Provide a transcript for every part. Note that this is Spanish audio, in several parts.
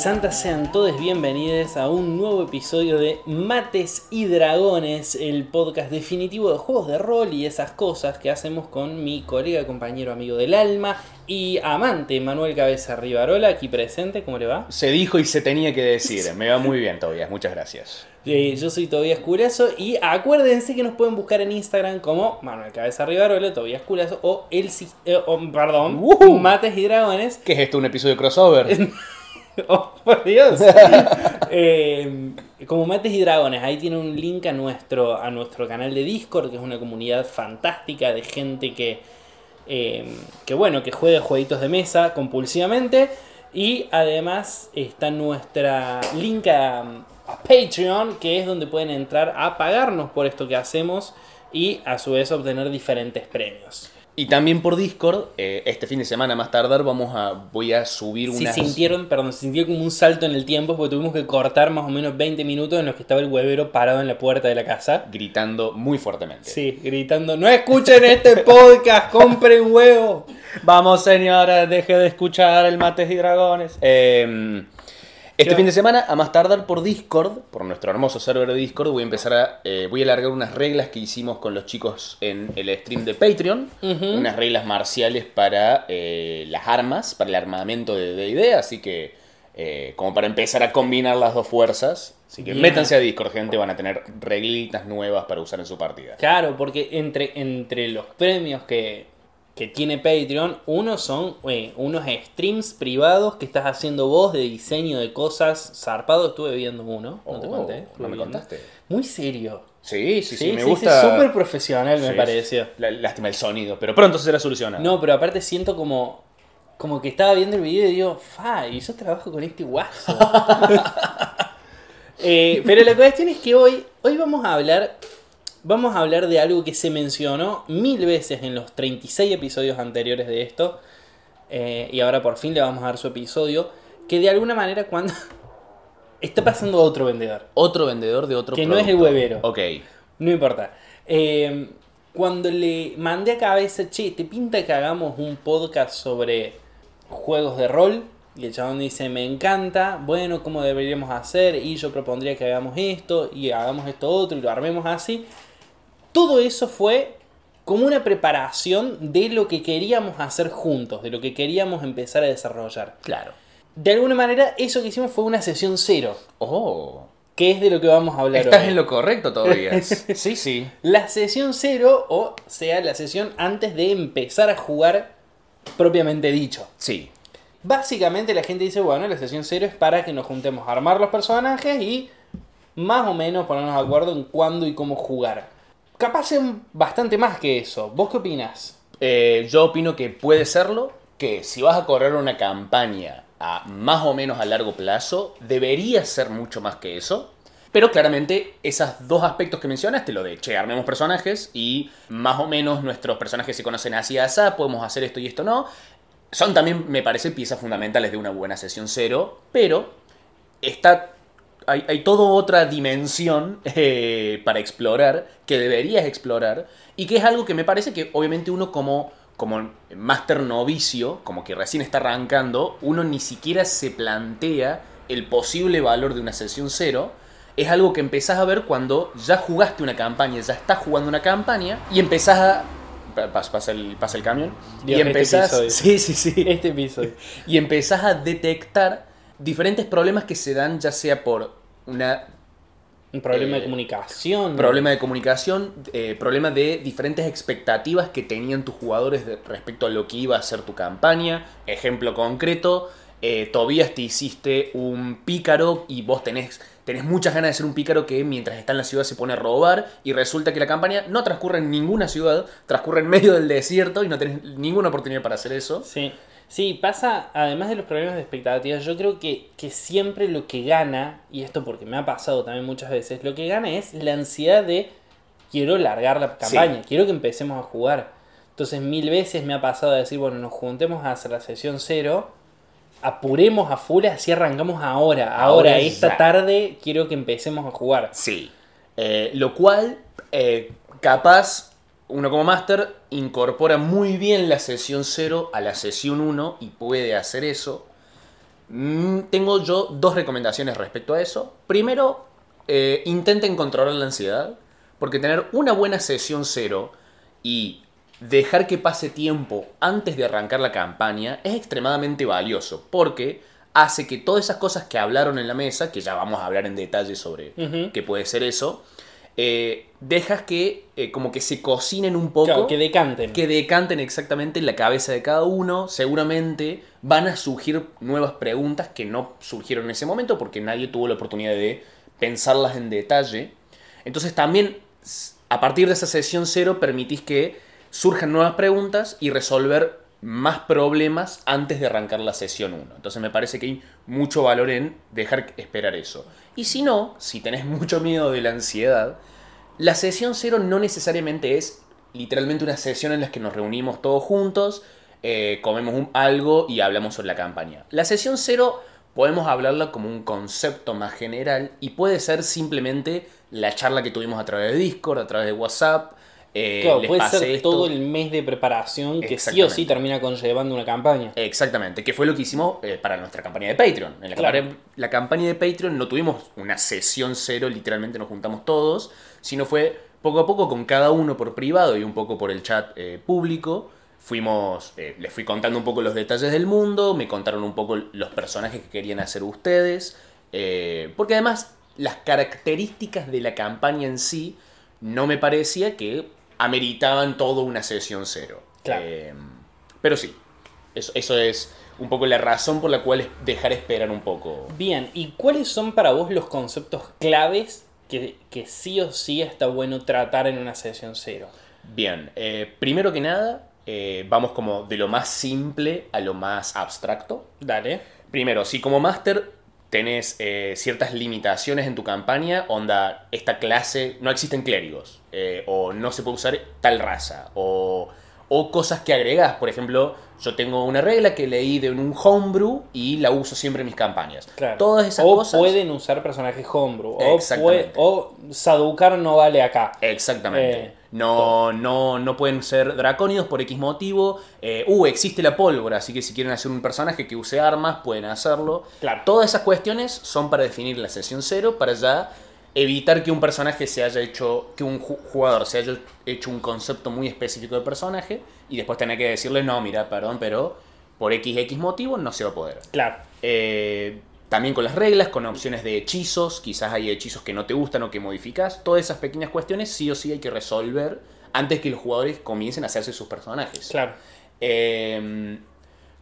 santas sean todos bienvenidos a un nuevo episodio de Mates y Dragones, el podcast definitivo de juegos de rol y esas cosas que hacemos con mi colega, compañero, amigo del alma y amante Manuel Cabeza Rivarola, aquí presente, ¿cómo le va? Se dijo y se tenía que decir, me va muy bien todavía, muchas gracias. Yo soy Tobías Curazo y acuérdense que nos pueden buscar en Instagram como Manuel Cabeza Rivarola, Tobías Curazo o el... eh, oh, perdón. Mates y Dragones. ¿Qué es esto, un episodio crossover? Oh, por Dios. Eh, como Mates y Dragones, ahí tiene un link a nuestro, a nuestro canal de Discord, que es una comunidad fantástica de gente que, eh, que bueno, que juega jueguitos de mesa compulsivamente. Y además está nuestra link a, a Patreon, que es donde pueden entrar a pagarnos por esto que hacemos y a su vez obtener diferentes premios. Y también por Discord, eh, este fin de semana más tardar vamos a, voy a subir unas... sintieron, perdón, se sintió como un salto en el tiempo porque tuvimos que cortar más o menos 20 minutos en los que estaba el huevero parado en la puerta de la casa. Gritando muy fuertemente. Sí, gritando, no escuchen este podcast, compren huevo. Vamos señora, deje de escuchar el Mates y Dragones. Eh, este Yo- fin de semana, a más tardar por Discord, por nuestro hermoso server de Discord, voy a empezar a... eh, voy a alargar unas reglas que hicimos con los chicos en el stream de Patreon. Unas reglas marciales para eh, las armas, para el armamento de D&D, así que... eh, como para empezar a combinar las dos fuerzas. Así que métanse a Discord, gente, van a tener reglitas nuevas para usar en su partida. Claro, porque entre, entre los premios que, que tiene Patreon, uno son eh, unos streams privados que estás haciendo vos de diseño de cosas zarpado. Estuve viendo uno, no te Oh, conté. no me contaste. Muy serio. Sí, sí, sí, Sí, me sí, gusta. súper profesional me pareció. la- Lástima el sonido, pero pronto será solucionado. No, pero aparte siento como, como que estaba viendo el video y digo, fa, y yo trabajo con este guaso. Eh, pero la cuestión es que hoy, hoy vamos a hablar. Vamos a hablar de algo que se mencionó mil veces en los 36 episodios anteriores de esto. eh, y ahora por fin le vamos a dar su episodio. Que de alguna manera cuando. Está pasando a otro vendedor. Otro vendedor de otro Que no es el huevero. Ok. No importa. Eh, cuando le mandé a cabeza, che, ¿te pinta que hagamos un podcast sobre juegos de rol? Y el chabón dice, me encanta, bueno, ¿cómo deberíamos hacer? Y yo propondría que hagamos esto y hagamos esto otro y lo armemos así. Todo eso fue como una preparación de lo que queríamos hacer juntos, de lo que queríamos empezar a desarrollar. Claro. De alguna manera, eso que hicimos fue una sesión cero, Oh. que es de lo que vamos a hablar Estás hoy. en lo correcto todavía. sí, sí. La sesión cero, o sea, la sesión antes de empezar a jugar propiamente dicho. Sí. Básicamente la gente dice, bueno, la sesión cero es para que nos juntemos a armar los personajes y más o menos ponernos de acuerdo en cuándo y cómo jugar. Capaz es bastante más que eso. ¿Vos qué opinas? Eh, yo opino que puede serlo, que si vas a correr una campaña a más o menos a largo plazo, debería ser mucho más que eso. Pero claramente esos dos aspectos que mencionaste, lo de, che, armemos personajes y más o menos nuestros personajes se conocen así y así, podemos hacer esto y esto no, son también, me parece, piezas fundamentales de una buena sesión cero, pero está hay, hay toda otra dimensión eh, para explorar, que deberías explorar, y que es algo que me parece que obviamente uno como, como máster novicio, como que recién está arrancando, uno ni siquiera se plantea el posible valor de una sesión cero. Es algo que empezás a ver cuando ya jugaste una campaña, ya estás jugando una campaña, y empezás a... pa- Pasa, el, pasa el camión. Dios, y este empezás... sí, sí, sí Este episodio. y empezás a detectar diferentes problemas que se dan ya sea por una Un problema de Eh, comunicación. problema de comunicación, eh, problema de diferentes expectativas que tenían tus jugadores de- respecto a lo que iba a ser tu campaña. Ejemplo concreto, eh, Tobías te hiciste un pícaro y vos tenés, tenés muchas ganas de ser un pícaro que mientras está en la ciudad se pone a robar y resulta que la campaña no transcurre en ninguna ciudad, transcurre en medio del desierto y no tenés ninguna oportunidad para hacer eso. Sí, sí, pasa, además de los problemas de expectativas, yo creo que, que siempre lo que gana, y esto porque me ha pasado también muchas veces, lo que gana es la ansiedad de quiero largar la campaña, quiero que empecemos a jugar. Entonces mil veces me ha pasado de decir, bueno, nos juntemos a hacer la sesión cero, apuremos a full, así arrancamos ahora, ahora, Ahora esta ya. tarde quiero que empecemos a jugar. Sí. Eh, lo cual, eh, capaz, uno como máster incorpora muy bien la sesión 0 a la sesión 1 y puede hacer eso. Mm, tengo yo dos recomendaciones respecto a eso. Primero, eh, intenten controlar la ansiedad, porque tener una buena sesión cero y dejar que pase tiempo antes de arrancar la campaña es extremadamente valioso, porque hace que todas esas cosas que hablaron en la mesa, que ya vamos a hablar en detalle sobre qué puede ser eso, eh, dejas que eh, como que se cocinen un poco Claro, que decanten. que decanten exactamente en la cabeza de cada uno. Seguramente van a surgir nuevas preguntas que no surgieron en ese momento porque nadie tuvo la oportunidad de pensarlas en detalle. Entonces también a partir de esa sesión cero permitís que surjan nuevas preguntas y resolver más problemas antes de arrancar la sesión 1. Entonces me parece que hay mucho valor en dejar esperar eso. Y si no, si tenés mucho miedo de la ansiedad, la sesión cero no necesariamente es literalmente una sesión en la que nos reunimos todos juntos, eh, comemos algo y hablamos sobre la campaña. La sesión cero podemos hablarla como un concepto más general y puede ser simplemente la charla que tuvimos a través de Discord, a través de WhatsApp. Eh, Claro, les puede ser esto. todo el mes de preparación que sí o sí termina conllevando una campaña. Exactamente, que fue lo que hicimos eh, para nuestra campaña de Patreon. En la, Claro. campaña, la campaña de Patreon no tuvimos una sesión cero, literalmente nos juntamos todos, sino fue poco a poco con cada uno por privado y un poco por el chat eh, público. Fuimos, les fui contando un poco los detalles del mundo, me contaron un poco los personajes que querían hacer ustedes, porque además las características de la campaña en sí no me parecía que ameritaban todo una sesión cero. Claro. Eh, pero sí, eso, eso es un poco la razón por la cual es dejar esperar un poco. Bien, ¿y cuáles son para vos los conceptos claves que, que sí o sí está bueno tratar en una sesión cero? Bien, eh, primero que nada, eh, vamos como de lo más simple a lo más abstracto. Dale. Primero, si como máster tenés eh, ciertas limitaciones en tu campaña, onda, esta clase, no existen clérigos, eh, o no se puede usar tal raza, o, o cosas que agregás. Por ejemplo, yo tengo una regla que leí de un homebrew y la uso siempre en mis campañas. Claro. Todas esas o cosas... pueden usar personajes homebrew. O, Exactamente. puede- o Sadukar no vale acá. Exactamente. Eh, no, no, no pueden ser dracónidos por X motivo. Eh, uh, existe la pólvora, así que si quieren hacer un personaje que use armas, pueden hacerlo. Claro. Todas esas cuestiones son para definir la sesión cero, para ya evitar que un personaje se haya hecho, que un ju- jugador se haya hecho un concepto muy específico de personaje y después tener que decirle, no, mira, perdón, pero por XX motivo no se va a poder. Claro. Eh, también con las reglas, con opciones de hechizos, quizás hay hechizos que no te gustan o que modificas. Todas esas pequeñas cuestiones sí o sí hay que resolver antes que los jugadores comiencen a hacerse sus personajes. Claro. Eh,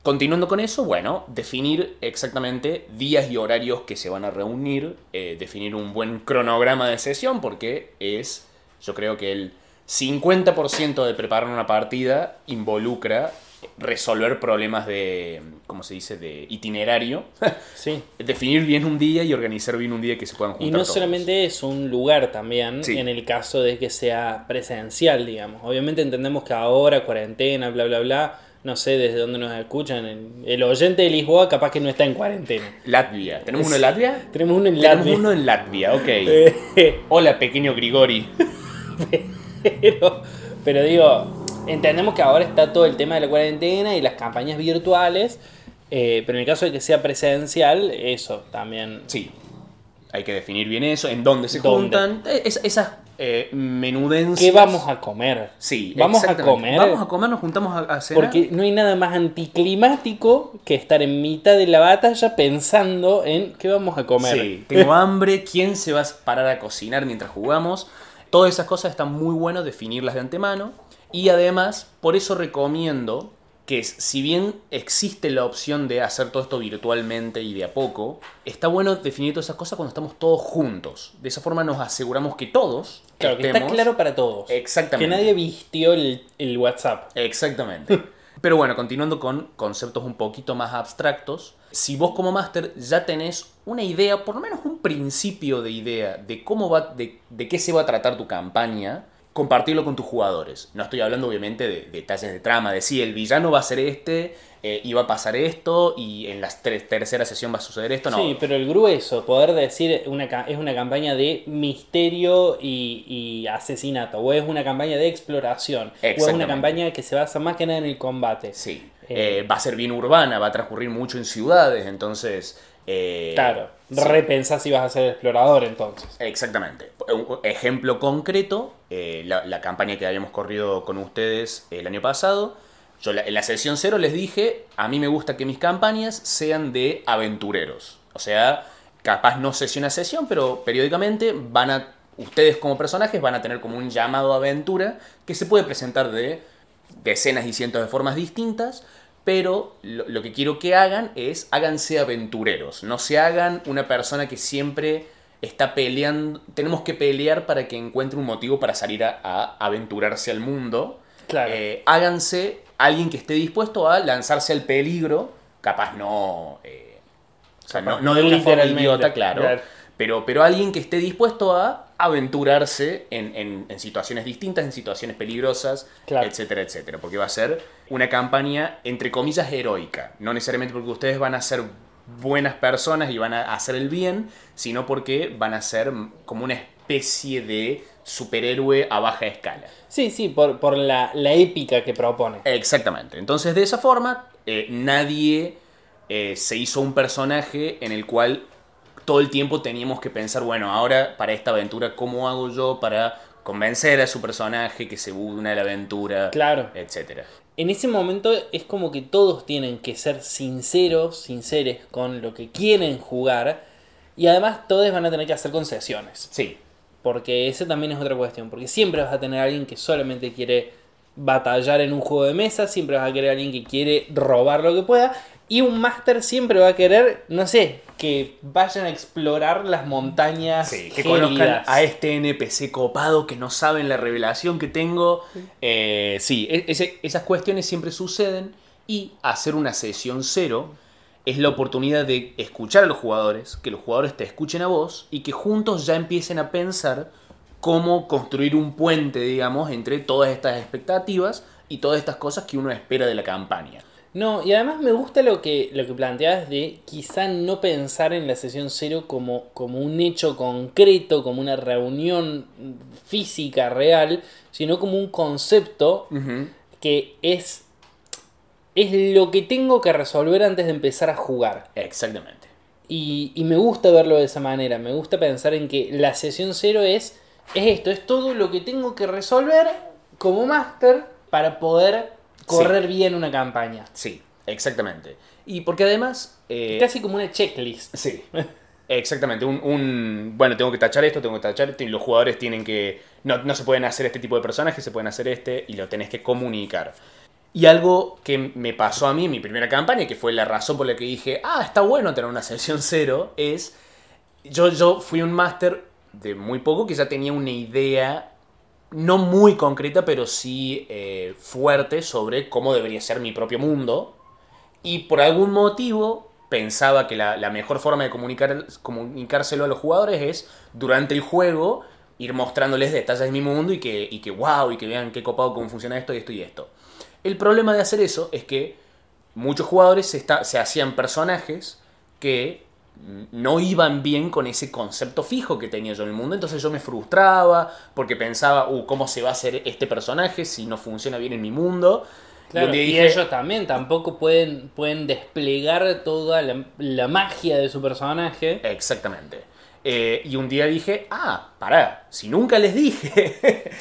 continuando con eso, bueno, definir exactamente días y horarios que se van a reunir, eh, definir un buen cronograma de sesión, porque es, yo creo que el 50% de preparar una partida involucra resolver problemas de, ¿cómo se dice?, de itinerario. Sí. Definir bien un día y organizar bien un día que se puedan juntar Y no todos. solamente es un lugar también, Sí. en el caso de que sea presencial, digamos. Obviamente entendemos que ahora, cuarentena, bla, bla, bla, no sé desde dónde nos escuchan. El- oyente de Lisboa capaz que no está en cuarentena. Latvia. ¿Tenemos uno en Latvia? Tenemos uno en Tenemos Latvia. uno en Latvia, ok. Eh, Hola, pequeño Grigori. pero, pero digo, entendemos que ahora está todo el tema de la cuarentena y las campañas virtuales, eh, pero en el caso de que sea presencial, eso también. Sí. Hay que definir bien eso, en dónde se ¿Dónde? juntan. es- esas eh, menudencias. ¿Qué vamos a comer? Sí, Vamos a comer. Vamos a comer, nos juntamos a, a cenar. Porque no hay nada más anticlimático que estar en mitad de la batalla pensando en qué vamos a comer. Sí, tengo hambre, quién se va a parar a cocinar mientras jugamos. Todas esas cosas están muy bueno definirlas de antemano. Y además, por eso recomiendo que es- si bien existe la opción de hacer todo esto virtualmente y de a poco, está bueno definir todas esas cosas cuando estamos todos juntos. De esa forma nos aseguramos que todos Claro, que está claro para todos. Exactamente. Que nadie vistió el, el WhatsApp. Exactamente. Pero bueno, continuando con conceptos un poquito más abstractos, si vos como máster ya tenés una idea, por lo menos un principio de idea de cómo va, de, de qué se va a tratar tu campaña, compartirlo con tus jugadores. No estoy hablando obviamente de detalles de trama, de si el villano va a ser este, eh, y va a pasar esto, y en la ter- tercera sesión va a suceder esto, no. Sí, pero el grueso, poder decir una, es una campaña de misterio y, y asesinato, o es una campaña de exploración, o es una campaña que se basa más que nada en el combate. Sí. Eh, va a ser bien urbana, va a transcurrir mucho en ciudades, entonces... eh, Claro, sí. repensás si vas a ser explorador entonces. Exactamente. Un ejemplo concreto, eh, la, la campaña que habíamos corrido con ustedes el año pasado. Yo la- en la sesión cero les dije, a mí me gusta que mis campañas sean de aventureros. O sea, capaz no sesión a sesión, pero periódicamente van a, ustedes como personajes van a tener como un llamado a aventura que se puede presentar de decenas y cientos de formas distintas, pero lo, lo que quiero que hagan es háganse aventureros, no se hagan una persona que siempre está peleando, tenemos que pelear para que encuentre un motivo para salir a, a aventurarse al mundo. Claro. Eh, háganse alguien que esté dispuesto a lanzarse al peligro, capaz no... eh, o sea, no, Capaz no de una forma idiota, claro, claro. pero, pero alguien que esté dispuesto a aventurarse en, en- en situaciones distintas, en situaciones peligrosas, Claro. etcétera, etcétera. Porque va a ser una campaña, entre comillas, heroica. No necesariamente porque ustedes van a ser buenas personas y van a hacer el bien, sino porque van a ser como una especie de superhéroe a baja escala. Sí, sí, por, por la, la épica que propone. Exactamente. Entonces, de esa forma, eh, nadie eh, se hizo un personaje en el cual todo el tiempo teníamos que pensar, bueno, ahora para esta aventura, ¿cómo hago yo para convencer a su personaje que se une a la aventura? Claro. Etcétera. En ese momento es como que todos tienen que ser sinceros, sinceres con lo que quieren jugar. Y además todos van a tener que hacer concesiones. Sí, Porque esa también es otra cuestión. Porque siempre vas a tener a alguien que solamente quiere batallar en un juego de mesa. Siempre vas a querer a alguien que quiere robar lo que pueda. Y un máster siempre va a querer, no sé, que vayan a explorar las montañas. Sí, que gélidas. conozcan a este NPC copado que no saben la revelación que tengo. Eh, sí, e- ese- esas cuestiones siempre suceden y hacer una sesión cero es la oportunidad de escuchar a los jugadores, que los jugadores te escuchen a vos y que juntos ya empiecen a pensar cómo construir un puente, digamos, entre todas estas expectativas y todas estas cosas que uno espera de la campaña. No, y además me gusta lo que, lo que planteas de quizá no pensar en la sesión cero como, como un hecho concreto, como una reunión física real, sino como un concepto que es, es lo que tengo que resolver antes de empezar a jugar. Exactamente. Y, y me gusta verlo de esa manera, me gusta pensar en que la sesión cero es, es esto, es todo lo que tengo que resolver como máster para poder correr bien una campaña. Sí, exactamente. Y porque además... eh, Casi como una checklist. Sí. Exactamente, un, un- Bueno, tengo que tachar esto, tengo que tachar esto, y los jugadores tienen que... No, no se pueden hacer este tipo de personajes, se pueden hacer este, y lo tenés que comunicar. Y algo que me pasó a mí en mi primera campaña, que fue la razón por la que dije, ah, está bueno tener una sesión cero, es... Yo, yo fui un máster de muy poco, que ya tenía una idea, no muy concreta, pero sí eh, fuerte sobre cómo debería ser mi propio mundo. Y por algún motivo pensaba que la, mejor forma de comunicar, comunicárselo a los jugadores es durante el juego ir mostrándoles detalles de mi mundo y que, y que wow, y que vean qué copado cómo funciona esto y esto y esto. El problema de hacer eso es que muchos jugadores se, está- se hacían personajes que no iban bien con ese concepto fijo que tenía yo en el mundo, entonces yo me frustraba porque pensaba, uh, ¿cómo se va a hacer este personaje si no funciona bien en mi mundo? Claro, y dije, ellos también tampoco pueden, pueden desplegar toda la, la magia de su personaje. Exactamente. Eh, y un día dije, ah, pará, si nunca les dije,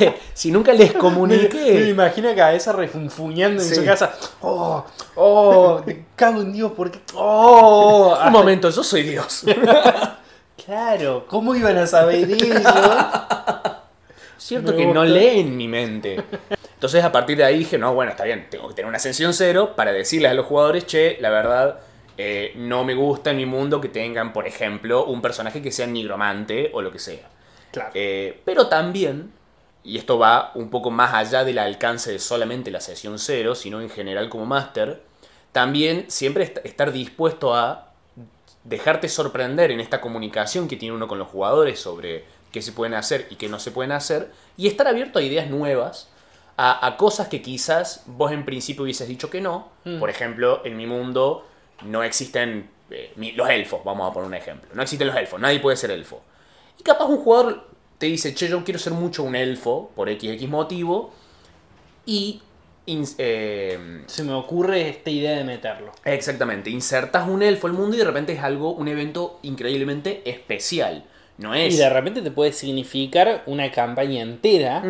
eh, si nunca les Me comuniqué. imagino que a esa refunfuñando en Sí. su casa. Oh, oh, te cago en Dios, porque. Oh, Un momento, yo soy Dios. claro, ¿cómo iban a saber eso? Cierto Me que no gusta. leen mi mente. Entonces a partir de ahí dije, no, bueno, está bien, tengo que tener una ascensión cero para decirles a los jugadores, che, la verdad, eh, no me gusta en mi mundo que tengan, por ejemplo, un personaje que sea nigromante o lo que sea. Claro. Eh, pero también, y esto va un poco más allá del alcance de solamente la sesión cero, sino en general como máster, también siempre est- estar dispuesto a dejarte sorprender en esta comunicación que tiene uno con los jugadores sobre qué se pueden hacer y qué no se pueden hacer, y estar abierto a ideas nuevas, a, a cosas que quizás vos en principio hubieses dicho que no. Mm. Por ejemplo, en mi mundo no existen eh, los elfos, vamos a poner un ejemplo. No existen los elfos, nadie puede ser elfo. Y capaz un jugador te dice, che, yo quiero ser mucho un elfo por XX motivo. Y eh, Se me ocurre esta idea de meterlo. exactamente, insertas un elfo al mundo y de repente es algo, un evento increíblemente especial. No es... Y de repente te puede significar una campaña entera,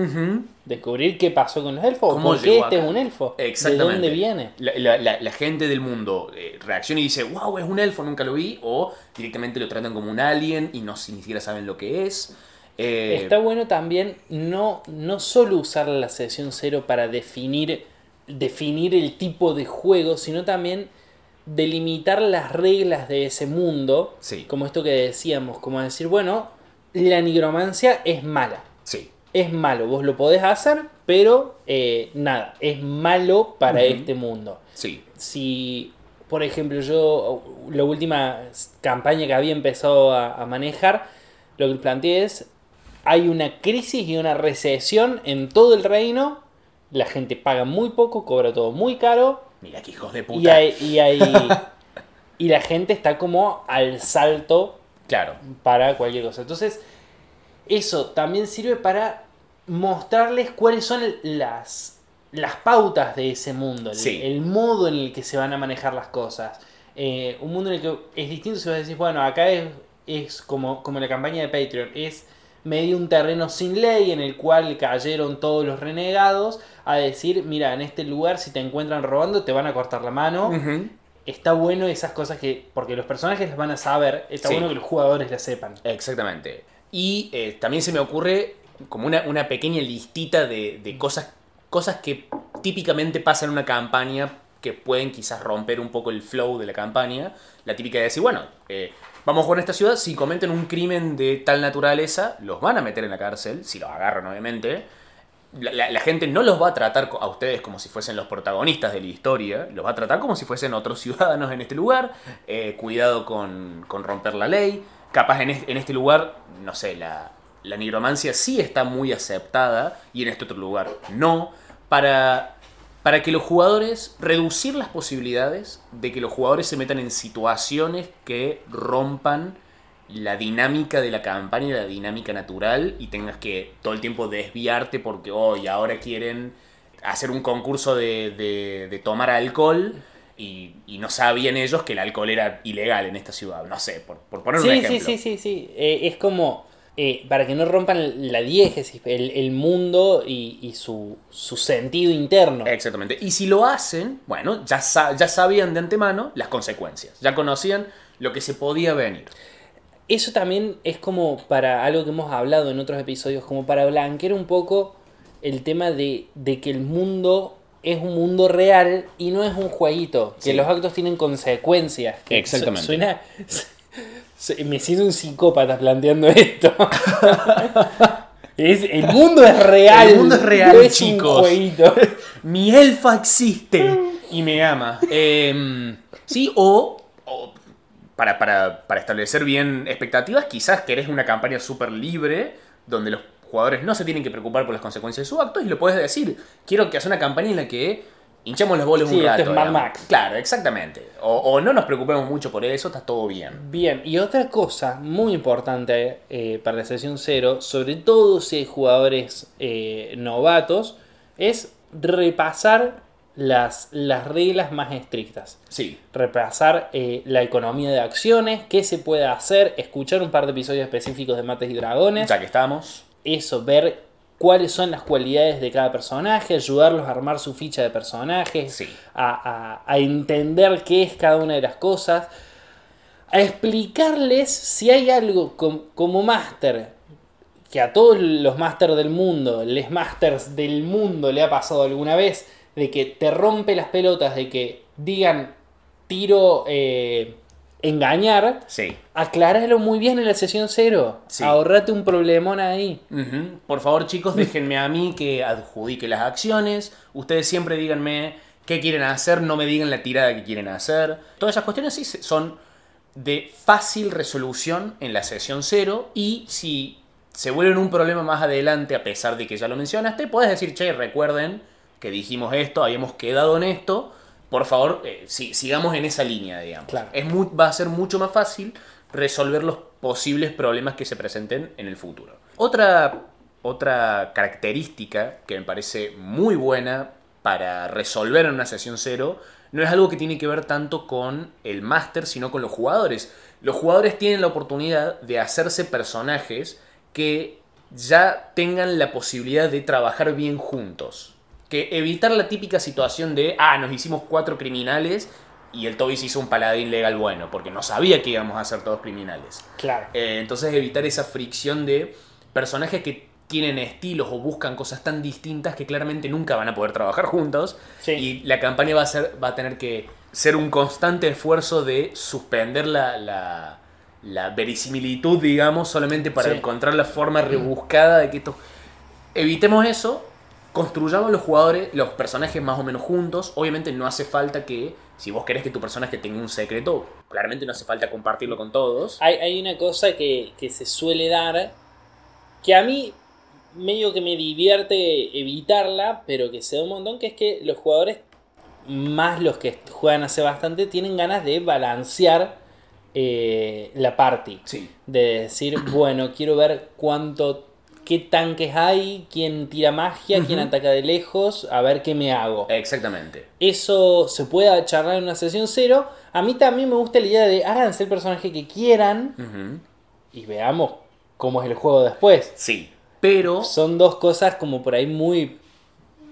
descubrir qué pasó con los elfos, o ¿Cómo por qué este es un elfo, de Exactamente. dónde viene. La, la- la- la gente del mundo eh, reacciona y dice, wow, es un elfo, nunca lo vi. O directamente lo tratan como un alien y no ni siquiera saben lo que es. Eh, Está bueno también no, no solo usar la sesión cero para definir, definir el tipo de juego, sino también delimitar las reglas de ese mundo, Sí. como esto que decíamos, como decir, bueno, la nigromancia es mala. Sí, Es malo, vos lo podés hacer, pero eh, nada, es malo para este mundo. sí. Si, por ejemplo, yo la última campaña que había empezado a, a manejar, lo que planteé es, hay una crisis y una recesión en todo el reino, la gente paga muy poco, cobra todo muy caro, Mira qué hijos de y, puta. hay, y, hay- y la gente está como al salto Claro, para cualquier cosa. Entonces, eso también sirve para mostrarles cuáles son las, las pautas de ese mundo, el, Sí. el modo en el que se van a manejar las cosas. Eh, un mundo en el que es distinto si vos decís, bueno, acá es, es como, como la campaña de Patreon, es medio un terreno sin ley en el cual cayeron todos los renegados a decir, mira, en este lugar si te encuentran robando te van a cortar la mano. Está bueno esas cosas que, porque los personajes las van a saber, está Sí. bueno que los jugadores las sepan. exactamente. Y eh, también se me ocurre como una, una pequeña listita de, de cosas, cosas que típicamente pasan en una campaña que pueden quizás romper un poco el flow de la campaña. La típica de decir, bueno, eh, vamos en esta ciudad, si cometen un crimen de tal naturaleza, los van a meter en la cárcel, si los agarran obviamente. La, gente no los va a tratar a ustedes como si fuesen los protagonistas de la historia, los va a tratar como si fuesen otros ciudadanos en este lugar. Eh, cuidado con, con romper la ley. Capaz en este, en este lugar, no sé, la, la nigromancia sí está muy aceptada y en este otro lugar no. Para, para que los jugadores, reducir las posibilidades de que los jugadores se metan en situaciones que rompan la dinámica de la campaña y la dinámica natural y tengas que todo el tiempo desviarte porque hoy ahora quieren hacer un concurso de, de- de tomar alcohol y, y no sabían ellos que el alcohol era ilegal en esta ciudad. No sé, por, por poner un Sí, ejemplo. sí, sí, sí, sí. Eh, es como, eh, para que no rompan la diégesis, el, el mundo y, y su, su sentido interno. Exactamente. Y si lo hacen, bueno, ya, sa- ya sabían de antemano las consecuencias. Ya conocían lo que se podía venir. Eso también es como para algo que hemos hablado en otros episodios, como para blanquear un poco el tema de, de que el mundo es un mundo real y no es un jueguito, que Sí. los actos tienen consecuencias. Que Exactamente. su- Suena... Me siento un psicópata planteando esto. Es- el mundo es real. El mundo es real, no es chicos. Mi elfa existe y me ama. Eh, sí, o, o para, para- para establecer bien expectativas, quizás querés una campaña súper libre donde los jugadores no se tienen que preocupar por las consecuencias de sus actos y lo puedes decir. Quiero que hagas una campaña en la que hinchamos los boles Sí, un rato. es Mad. Max. Claro, exactamente. O, o no nos preocupemos mucho por eso, está todo bien. Bien, y otra cosa muy importante eh, para la sesión cero, sobre todo si hay jugadores eh, novatos, es repasar las, las reglas más estrictas. Sí, Repasar eh, la economía de acciones, qué se puede hacer, escuchar un par de episodios específicos de Mates y Dragones, ya que estamos. eso, ver cuáles son las cualidades de cada personaje, ayudarlos a armar su ficha de personajes, Sí. a, a- a entender qué es cada una de las cosas, a explicarles si hay algo com- como máster, que a todos los másters del mundo, les masters del mundo le ha pasado alguna vez, de que te rompe las pelotas, de que digan tiro eh, engañar, Sí. acláralo muy bien en la sesión cero, Sí. ahorrate un problemón ahí. Por favor, chicos, déjenme a mí que adjudique las acciones. Ustedes siempre díganme qué quieren hacer, no me digan la tirada que quieren hacer. Todas esas cuestiones sí son de fácil resolución en la sesión cero. Y si se vuelven un problema más adelante, a pesar de que ya lo mencionaste, puedes decir, che, recuerden que dijimos esto, habíamos quedado en esto. Por favor, eh, si- sigamos en esa línea, digamos. Claro. Es mu- va a ser mucho más fácil resolver los posibles problemas que se presenten en el futuro. Otra, otra característica que me parece muy buena para resolver en una sesión cero no es algo que tiene que ver tanto con el máster, sino con los jugadores. Los jugadores tienen la oportunidad de hacerse personajes que ya tengan la posibilidad de trabajar bien juntos. Que evitar la típica situación de, ah, nos hicimos cuatro criminales y el Toby se hizo un paladín legal bueno, porque no sabía que íbamos a ser todos criminales. Claro. Eh, entonces evitar esa fricción de personajes que tienen estilos o buscan cosas tan distintas que claramente nunca van a poder trabajar juntos. Sí. Y la campaña va a, ser, va a tener que ser un constante esfuerzo de suspender la, la, la verisimilitud, digamos, solamente para Sí. encontrar la forma rebuscada de que esto... Evitemos eso, construyamos los jugadores, los personajes más o menos juntos. Obviamente no hace falta que, si vos querés que tu personaje tenga un secreto, claramente no hace falta compartirlo con todos. Hay, hay una cosa que, que se suele dar que a mí medio que me divierte evitarla, pero que se da un montón, que es que los jugadores, más los que juegan hace bastante, tienen ganas de balancear eh, la party. Sí. De decir, bueno, quiero ver cuánto, qué tanques hay, quién tira magia, quién ataca de lejos, a ver qué me hago. Exactamente. Eso se puede charlar en una sesión cero. A mí también me gusta la idea de háganse el personaje que quieran y veamos cómo es el juego después. Sí. Pero, Son dos cosas como por ahí muy,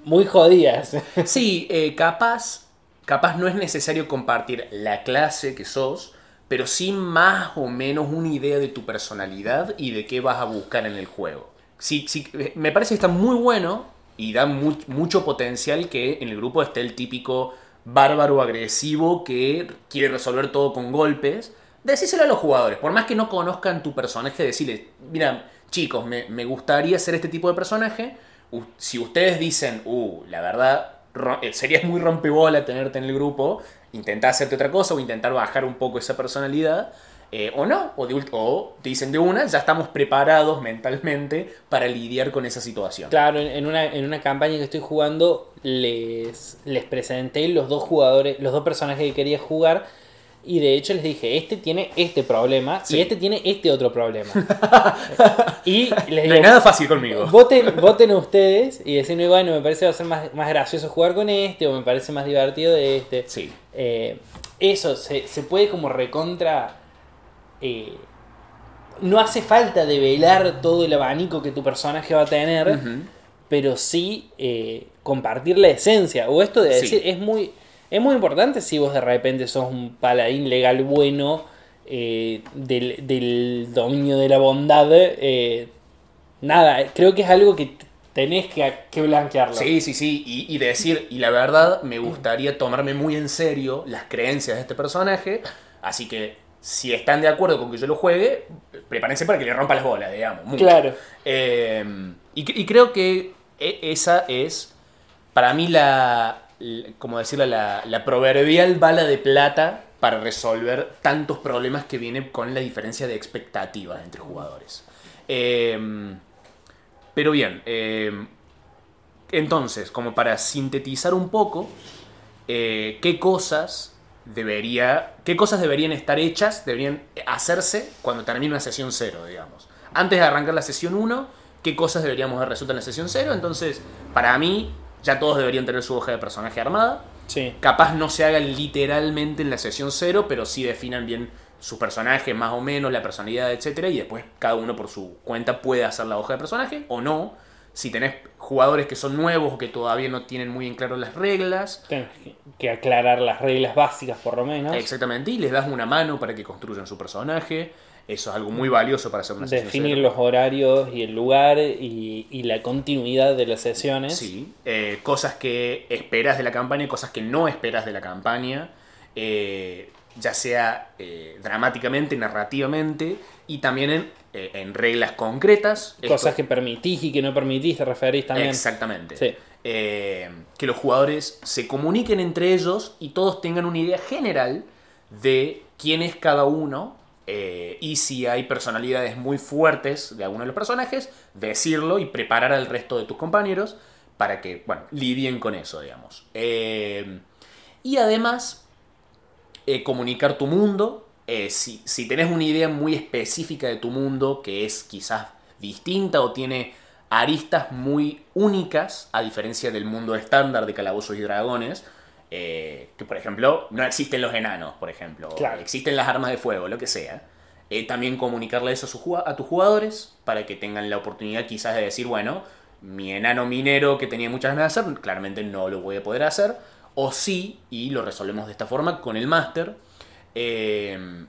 muy jodidas. sí, eh, capaz, capaz no es necesario compartir la clase que sos, pero sí más o menos una idea de tu personalidad y de qué vas a buscar en el juego. Sí, sí, me parece que está muy bueno y da mu- mucho potencial que en el grupo esté el típico bárbaro agresivo que quiere resolver todo con golpes. Decíselo a los jugadores, por más que no conozcan tu personaje, decirles, mira, chicos, me, me gustaría ser este tipo de personaje. Si ustedes dicen, uh, la verdad, eh, sería muy rompebola tenerte en el grupo, intentar hacerte otra cosa o intentar bajar un poco esa personalidad. Eh, o no, o, de ult- o te dicen de una, ya estamos preparados mentalmente para lidiar con esa situación. Claro, en- una, en una campaña que estoy jugando les, les presenté los dos jugadores, los dos personajes que quería jugar. Y de hecho les dije, este tiene este problema Sí. y este tiene este otro problema. y les No hay nada fácil conmigo. Voten, voten ustedes y decir, bueno, me parece va a ser más, más gracioso jugar con este o me parece más divertido de este. Sí. Eh, eso, se, se puede como recontra... eh, no hace falta develar todo el abanico que tu personaje va a tener, pero sí eh, compartir la esencia. O esto de Sí. decir, es muy, es muy importante si vos de repente sos un paladín legal bueno eh, del, del dominio de la bondad. eh, nada, creo que es algo que tenés que, que blanquearlo. Sí, sí, sí. Y, y decir, y la verdad, me gustaría tomarme muy en serio las creencias de este personaje. Así que, si están de acuerdo con que yo lo juegue, prepárense para que le rompa las bolas, digamos. mucho. Claro. Eh, y, cre- y creo que e- esa es, para mí, la, la- como decirlo, la, la proverbial bala de plata para resolver tantos problemas que vienen con la diferencia de expectativas entre jugadores. Eh, pero bien, eh, entonces, como para sintetizar un poco, eh, ¿qué cosas debería, qué cosas deberían estar hechas, deberían hacerse cuando termine una sesión cero, digamos? Antes de arrancar la sesión 1, ¿qué cosas deberíamos haber resuelto en la sesión 0? Entonces, para mí, ya todos deberían tener su hoja de personaje armada. Sí. Capaz no se hagan literalmente en la sesión 0, pero sí definan bien sus personajes, más o menos, la personalidad, etcétera, y después cada uno por su cuenta puede hacer la hoja de personaje o no. Si tenés jugadores que son nuevos o que todavía no tienen muy en claro las reglas, Tenés que- aclarar las reglas básicas por lo menos. exactamente, y les das una mano para que construyan su personaje. Eso es algo muy valioso para hacer una sesión Definir los horarios y el lugar y, y la continuidad de las sesiones. Sí, eh, cosas que esperas de la campaña y cosas que no esperas de la campaña, eh, ya sea eh, dramáticamente, narrativamente y también en, eh, en reglas concretas. Cosas Esto- que permitís y que no permitís, te referís también. Exactamente. Sí. Eh, que los jugadores se comuniquen entre ellos y todos tengan una idea general de quién es cada uno. eh, y si hay personalidades muy fuertes de alguno de los personajes, decirlo y preparar al resto de tus compañeros para que, bueno, lidien con eso, digamos. Eh, y además, eh, comunicar tu mundo. Eh, si, si tenés una idea muy específica de tu mundo que es quizás distinta o tiene aristas muy únicas, a diferencia del mundo estándar de calabozos y dragones. eh, que por ejemplo, no existen los enanos, por ejemplo. Claro. Existen las armas de fuego, lo que sea. Eh, también comunicarle eso a, a tus jugadores para que tengan la oportunidad quizás de decir, bueno, mi enano minero que tenía muchas ganas de hacer, claramente no lo voy a poder hacer. O sí, y lo resolvemos de esta forma con el máster. Eh,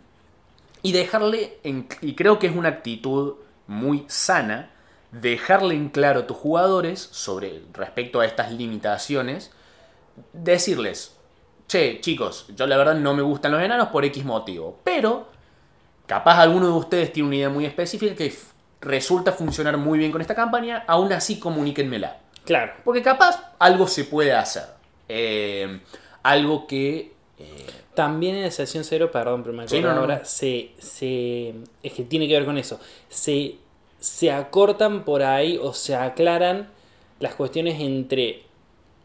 y dejarle, en- y creo que es una actitud muy sana, dejarle en claro a tus jugadores sobre respecto a estas limitaciones, decirles, che, chicos, yo la verdad no me gustan los enanos por X motivo, pero capaz alguno de ustedes tiene una idea muy específica que resulta funcionar muy bien con esta campaña, aún así comuníquenmela. Claro. Porque capaz algo se puede hacer. Eh, algo que... eh, También en la sesión cero, perdón, pero me acuerdo Sí, no, no, ahora, no. Se, se. Es que tiene que ver con eso. Se, se acortan por ahí o se aclaran las cuestiones entre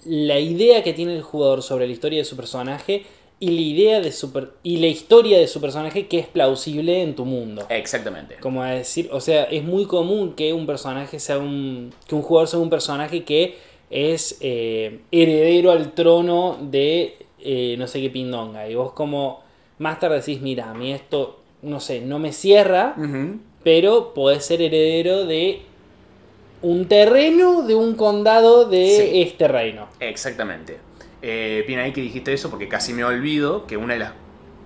la idea que tiene el jugador sobre la historia de su personaje y la idea de su per- y la historia de su personaje que es plausible en tu mundo. exactamente. Como a decir, o sea, es muy común que un personaje sea un. que un jugador sea un personaje que es eh, heredero al trono de eh, no sé qué pindonga. Y vos como Master decís, mira, a mí esto, no sé, no me cierra, pero podés ser heredero de un terreno de un condado de Sí. este reino. Exactamente. Eh, bien ahí que dijiste eso, porque casi me olvido que una de las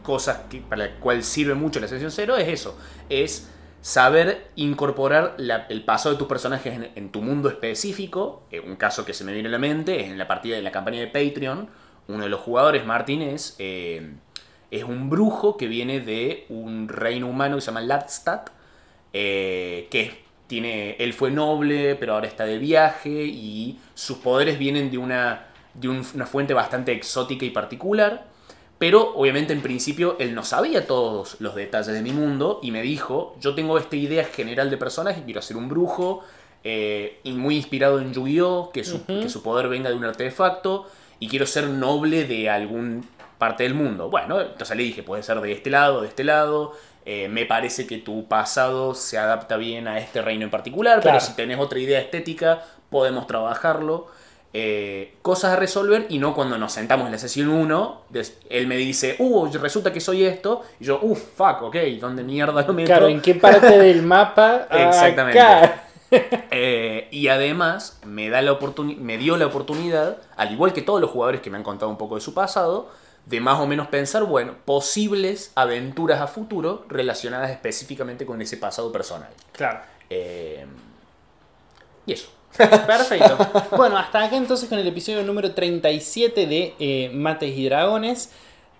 cosas que, para la cual sirve mucho la sesión cero es eso. Es saber incorporar el paso de tus personajes en, tu mundo específico. Eh, un caso que se me viene a la mente es en la partida de la campaña de Patreon. Uno de los jugadores, Martín, es, eh, es un brujo que viene de un reino humano que se llama Ladstadt. eh, que tiene, él fue noble, pero ahora está de viaje y sus poderes vienen de una, de un- una fuente bastante exótica y particular. Pero obviamente en principio él no sabía todos los detalles de mi mundo y me dijo, yo tengo esta idea general de personaje, quiero ser un brujo, eh, y muy inspirado en Yu-Gi-Oh, que su, que su poder venga de un artefacto, y quiero ser noble de algún parte del mundo. Bueno, entonces le dije, puede ser de este lado, de este lado, eh, me parece que tu pasado se adapta bien a este reino en particular, Claro. pero si tenés otra idea estética, podemos trabajarlo. Eh, cosas a resolver y no cuando nos sentamos en la sesión 1, des- él me dice, uh, resulta que soy esto, y yo, uh, fuck, ok, ¿dónde mierda lo meto? Claro, ¿en qué parte del mapa? Exactamente. Acá. Eh, y además me, da la me dio la oportunidad, al igual que todos los jugadores que me han contado un poco de su pasado, de más o menos pensar, bueno, posibles aventuras a futuro relacionadas específicamente con ese pasado personal. Claro. Eh, y eso. Perfecto. Bueno, hasta acá entonces con el episodio número 37 de eh, Mates y Dragones.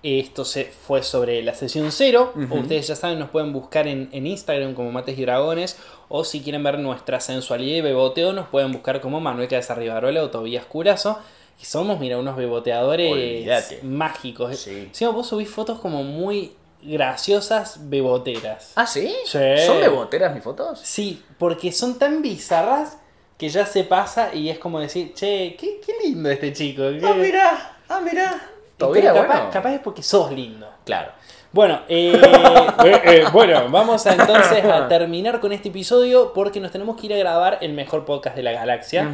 Esto se fue sobre la sesión 0. Ujú. Ustedes ya saben, nos pueden buscar en, en Instagram como Mates y Dragones. O si quieren ver nuestra sensualidad y beboteo, nos pueden buscar como Manuel Cabeza Rivarola o Tobías Curazo. Y somos, mira, unos beboteadores Olvídate. mágicos. Sí. Sí, vos subís fotos como muy graciosas beboteras. ¿Ah, sí? Sí. ¿Son beboteras mis fotos? Sí, porque son tan bizarras que ya se pasa y es como decir, che, qué, qué lindo este chico. qué-". Ah, mira, ah, Todavía, capaz, bueno. capaz es porque sos lindo. Claro. Bueno, eh, eh, eh, bueno, vamos a entonces a terminar con este episodio porque nos tenemos que ir a grabar el mejor podcast de la galaxia,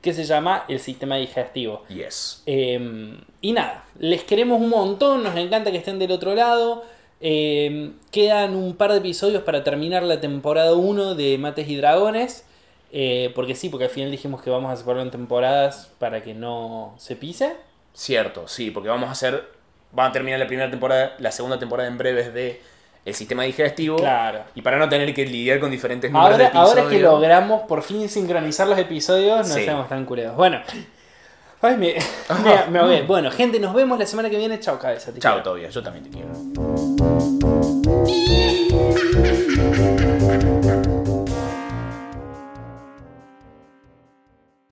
que se llama El Sistema Digestivo. Yes. Eh, y nada, les queremos un montón, nos encanta que estén del otro lado. Eh, quedan un par de episodios para terminar la temporada 1 de Mates y Dragones. Eh, porque sí, porque al final dijimos que vamos a separarlo en temporadas para que no se pise. Cierto, sí, porque vamos a hacer. Van a terminar la primera temporada, la segunda temporada en breves de El sistema digestivo. Claro. Y para no tener que lidiar con diferentes números Ahora, de ahora que logramos por fin sincronizar los episodios, no Sí. seamos tan culeros. Bueno. Ay, me, me, me ahogué. Bueno, gente, nos vemos la semana que viene. Chao, cabeza. te Chao, quiero. Tobias, yo también te quiero.